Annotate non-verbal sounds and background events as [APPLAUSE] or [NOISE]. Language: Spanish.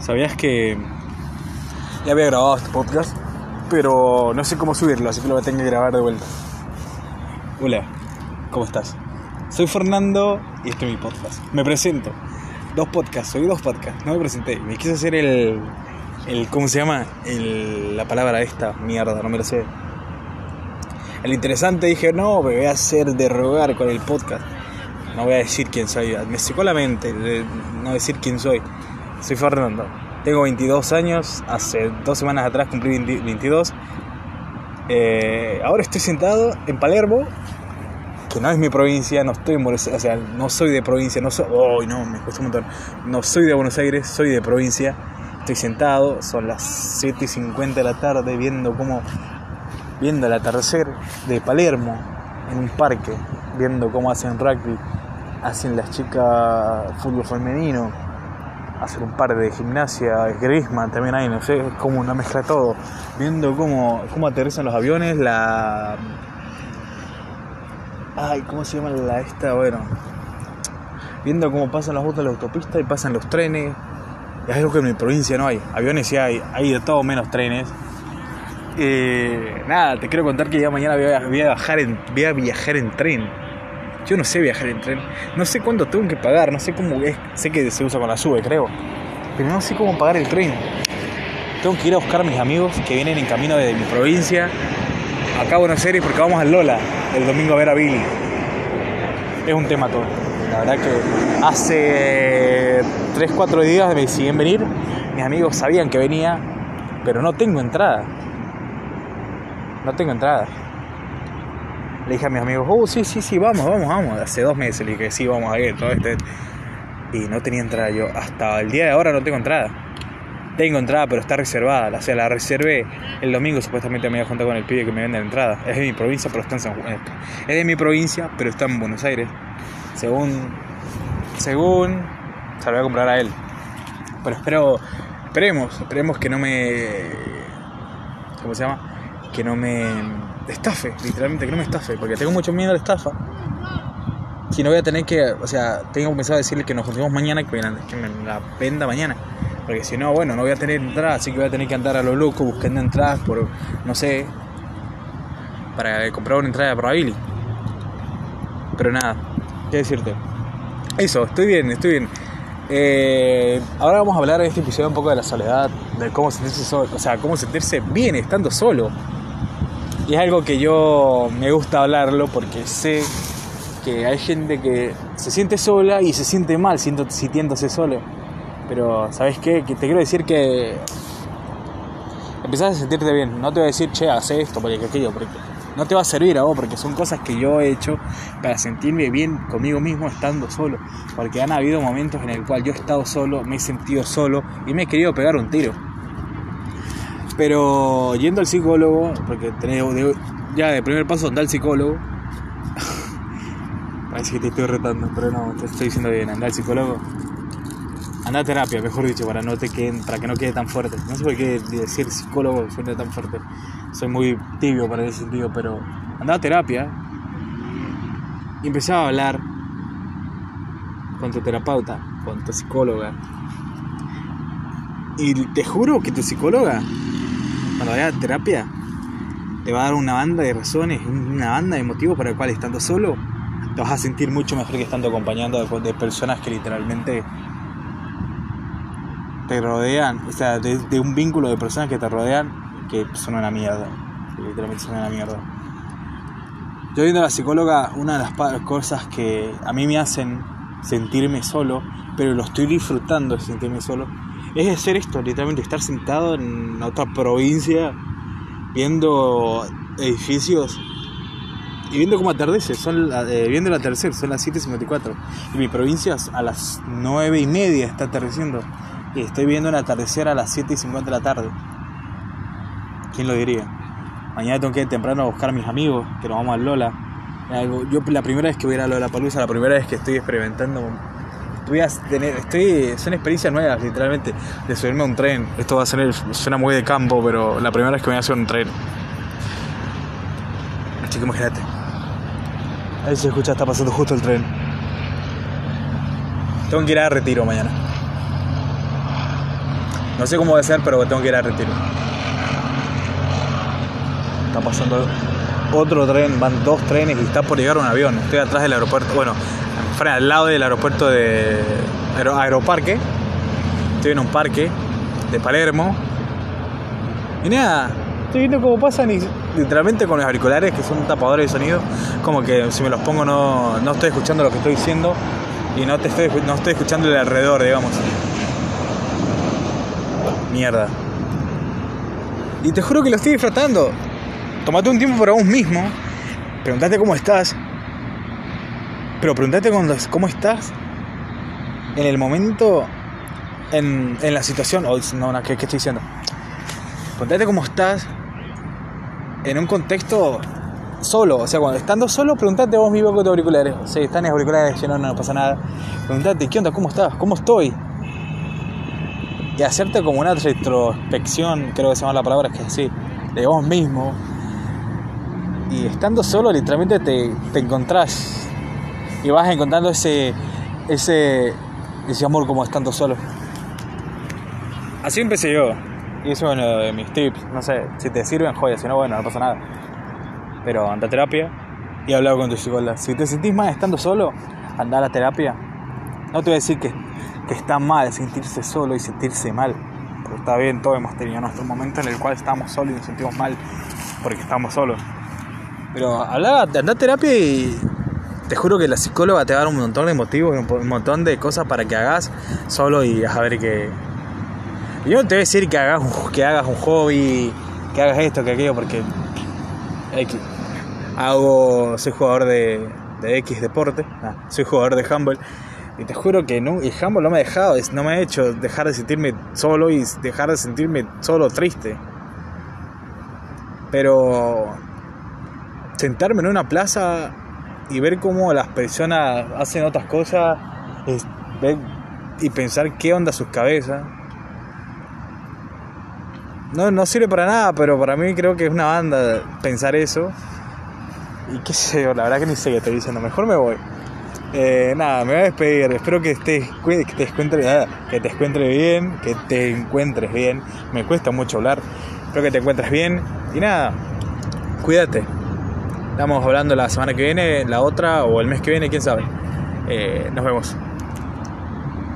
¿Sabías que ya había grabado este podcast? Pero no sé cómo subirlo, así que lo voy a tener que grabar de vuelta. Hola, ¿cómo estás? Soy Fernando y este es mi podcast. Me presento. Dos podcasts, soy dos podcasts. No me presenté. Me quise hacer el. el ¿Cómo se llama? El, la palabra esta, mierda, no me lo sé. El interesante dije, no, me voy a hacer derrogar con el podcast. No voy a decir quién soy. Me secó la mente de no decir quién soy. Soy Fernando. Tengo 22 años. Hace dos semanas atrás cumplí 20 22. Eh, ahora estoy sentado en Palermo, que no es mi provincia, no estoy en Buenos o sea, no soy de provincia, no soy, oh, no, me cuesta. No soy de Buenos Aires, soy de provincia. Estoy sentado, son las 7 y 50 de la tarde viendo cómo viendo el atardecer de Palermo en un parque, viendo cómo hacen rugby, hacen las chicas fútbol femenino, hacen un par de gimnasia, Grisman también hay, no sé, es como una mezcla de todo, viendo cómo, cómo aterrizan los aviones, la... Ay, ¿cómo se llama la esta? Bueno, viendo cómo pasan las autos de la autopista y pasan los trenes, es algo que en mi provincia no hay, aviones sí hay, hay de todo menos trenes, eh, nada, te quiero contar que ya mañana voy a, voy a, en, voy a viajar en tren. Yo no sé viajar en tren. No sé cuánto tengo que pagar. No sé cómo es. Sé que se usa con la SUBE, creo. Pero no sé cómo pagar el tren. Tengo que ir a buscar a mis amigos que vienen en camino de mi provincia. Acá a Buenos Aires porque vamos al Lola el domingo a ver a Billy. Es un tema todo. La verdad que hace 3-4 días me decidieron venir. Mis amigos sabían que venía. Pero no tengo entrada no tengo entrada. Le dije a mis amigos, oh, sí, sí, sí, vamos, vamos, vamos. Hace dos meses le dije, sí, vamos a ir, todo este. Y no tenía entrada yo. Hasta el día de ahora no tengo entrada. Tengo entrada, pero está reservada. O sea, la reservé el domingo, supuestamente me iba a juntar con el pibe que me vende la entrada. Es de mi provincia, pero está en San Juan. Es de mi provincia, pero está en Buenos Aires. Según. Según. Se lo voy a comprar a él. Pero espero. Esperemos, esperemos que no me. ¿Cómo se llama? que no me estafe, literalmente que no me estafe, porque tengo mucho miedo a la estafa. Si no voy a tener que, o sea, tengo pensado decirle que nos juntemos mañana, que me, la venda mañana. Porque si no, bueno, no voy a tener entrada, así que voy a tener que andar a lo loco buscando entradas por, no sé, para comprar una entrada para Billy. Pero nada, ¿qué decirte? Eso, estoy bien, estoy bien. Eh, ahora vamos a hablar en este episodio un poco de la soledad, de cómo sentirse solo, o sea, cómo sentirse bien estando solo. Y es algo que yo me gusta hablarlo porque sé que hay gente que se siente sola y se siente mal sintiéndose solo. Pero, ¿sabes qué? Que te quiero decir que empezás a sentirte bien. No te voy a decir, che, haz esto, porque aquello, porque no te va a servir a vos, porque son cosas que yo he hecho para sentirme bien conmigo mismo estando solo. Porque han habido momentos en el cual yo he estado solo, me he sentido solo y me he querido pegar un tiro. Pero yendo al psicólogo, porque tenés ya de primer paso anda al psicólogo. [LAUGHS] Parece que te estoy retando, pero no, te estoy diciendo bien, anda al psicólogo. Anda a terapia, mejor dicho, para, no te queden, para que no quede tan fuerte. No sé por qué decir psicólogo suena tan fuerte. Soy muy tibio para ese sentido, pero anda a terapia. Y empezaba a hablar con tu terapeuta, con tu psicóloga. Y te juro que tu psicóloga cuando vayas a terapia, te va a dar una banda de razones, una banda de motivos para el cual estando solo, te vas a sentir mucho mejor que estando acompañando de, personas que literalmente te rodean, o sea, de, un vínculo de personas que te rodean que son una mierda, literalmente son una mierda. Yo viendo a la psicóloga, una de las cosas que a mí me hacen sentirme solo, pero lo estoy disfrutando de sentirme solo, es hacer esto, literalmente estar sentado en otra provincia viendo edificios y viendo cómo atardece, son eh, viendo el atardecer, son las 7.54 y mi provincia a las 9 y media está atardeciendo y estoy viendo el atardecer a las 7.50 de la tarde. ¿Quién lo diría? Mañana tengo que ir temprano a buscar a mis amigos, que nos vamos al Lola. Yo la primera vez que voy a ir a Lola Palusa, la primera vez que estoy experimentando voy a tener, estoy, son experiencias nuevas, literalmente, de subirme a un tren. Esto va a ser, suena muy de campo, pero la primera vez que voy a hacer un tren. Así que imagínate. Ahí se escucha, está pasando justo el tren. Tengo que ir a retiro mañana. No sé cómo va a ser, pero tengo que ir a retiro. Está pasando otro tren, van dos trenes y está por llegar un avión. Estoy atrás del aeropuerto, bueno, al lado del aeropuerto de Aeroparque. Estoy en un parque de Palermo. Y nada, estoy viendo cómo pasan y literalmente con los auriculares que son tapadores de sonido, como que si me los pongo no, no estoy escuchando lo que estoy diciendo y no, te estoy, no estoy escuchando el alrededor, digamos. Mierda. Y te juro que lo estoy disfrutando. Tomate un tiempo para vos mismo. Preguntate cómo estás. Pero preguntate cómo estás en el momento, en, en la situación. Oh, no, ¿qué, ¿qué, estoy diciendo? Preguntate cómo estás en un contexto solo. O sea, cuando estando solo, preguntate vos mismo con tus auriculares. Si están en auriculares, no, no, no pasa nada. Preguntate, ¿qué onda? ¿Cómo estás? ¿Cómo estoy? Y hacerte como una retrospección, creo que se llama la palabra, que sí, de vos mismo. Y estando solo, literalmente te, te encontrás. Y vas encontrando ese, ese, ese amor como estando solo. Así empecé yo. Y eso es uno de mis tips. No sé, si te sirven, joya. Si no, bueno, no pasa nada pero anda a terapia y habla con tu psicóloga. Si te sentís mal estando solo, anda a la terapia. No te voy a decir que, que está mal sentirse solo y sentirse mal, porque está bien, todos hemos tenido nuestro momento en el cual estamos solos y nos sentimos mal porque estamos solos. Pero habla, anda a terapia y te juro que la psicóloga te va a dar un montón de motivos y un montón de cosas para que hagas solo y a ver que... Yo no te voy a decir que hagas, que hagas un hobby, que hagas esto, que aquello, porque hago, soy jugador de, X deporte, ah, soy jugador de handball y te juro que no, el handball no me ha dejado, no me ha hecho dejar de sentirme solo y dejar de sentirme solo triste. Pero sentarme en una plaza y ver cómo las personas hacen otras cosas y pensar qué onda sus cabezas. No, no sirve para nada, pero para mí creo que es una banda pensar eso. Y qué sé yo, la verdad que ni sé qué estoy diciendo. Mejor me voy. Eh, nada, me voy a despedir. Espero que, estés, que, te encuentres, que te encuentres bien, que te encuentres bien. Me cuesta mucho hablar. Espero que te encuentres bien. Y nada, cuídate. Estamos hablando la semana que viene, la otra o el mes que viene, quién sabe. Eh, nos vemos.